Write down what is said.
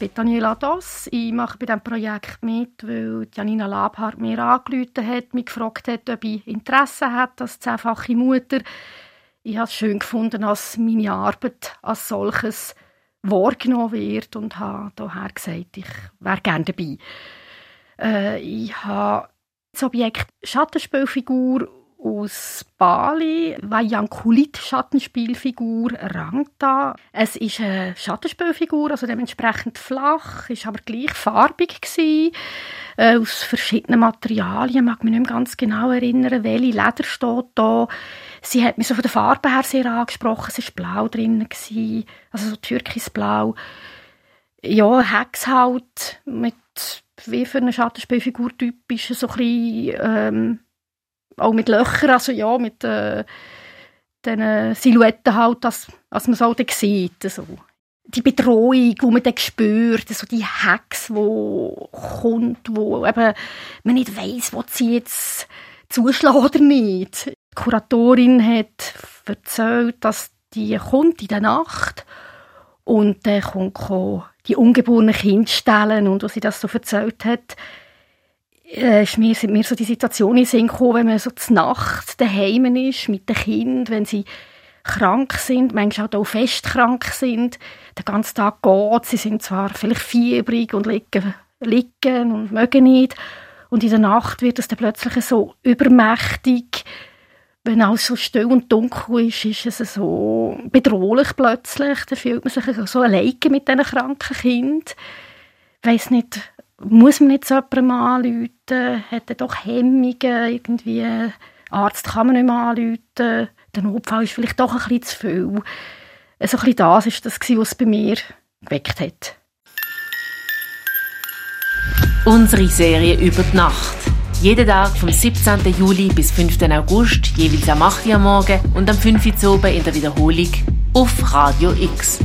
Bin Daniela Doss. Ich mache bei diesem Projekt mit, weil Janina Labhardt mir angerufen hat, mich gefragt hat, ob ich Interesse hat als zehnfache Mutter. Ich habe es schön gefunden, dass meine Arbeit als solches wahrgenommen wird und habe daher gesagt, ich wäre gerne dabei. Äh, ich habe das Objekt Schattenspielfigur aus Bali, Vayankulit Schattenspielfigur Rangta. Es ist eine Schattenspielfigur, also dementsprechend flach, ist aber gleich farbig gewesen, äh, aus verschiedenen Materialien. Mag mich nicht mehr ganz genau erinnern, welche Leder steht da. Sie hat mich so von der Farbe her sehr angesprochen. Es war blau drin, gewesen, also so türkisblau. Ja, Hexhaut mit wie für eine Schattenspielfigur typisch, so ein bisschen, ähm, auch mit Löchern, also ja, mit äh, den Silhouetten halt, dass, dass man es auch sieht. So. Die Bedrohung, die man dann spürt, so die Hex, die kommt, wo eben man nicht weiss, wo sie jetzt zuschlägt oder nicht. Die Kuratorin hat erzählt, dass die kommt in der Nacht und dann kommt die ungeborenen Kinder stellen und was sie das so erzählt hat, äh, ist mir, sind mir so die Situation in gekommen, wenn man so zur Nacht daheim ist mit den Kindern, wenn sie krank sind, manchmal auch fest krank sind, den ganzen Tag geht, sie sind zwar vielleicht fiebrig und liegen, liegen und mögen nicht. Und in der Nacht wird es dann plötzlich so übermächtig, wenn alles so still und dunkel ist, ist es so bedrohlich plötzlich, dann fühlt man sich so alleine mit diesen kranken Kindern. Ich weiss nicht, muss man nicht so jemandem anrufen? Hat er doch Hemmungen? Irgendwie, Arzt kann man nicht mehr anrufen. Der Notfall ist vielleicht doch ein bisschen zu viel. So ein bisschen das war das, was es bei mir geweckt hat. Unsere Serie über die Nacht. Jeden Tag vom 17. Juli bis 5. August, jeweils am 8. Uhr am Morgen und am 5. Uhr oben in der Wiederholung auf Radio X.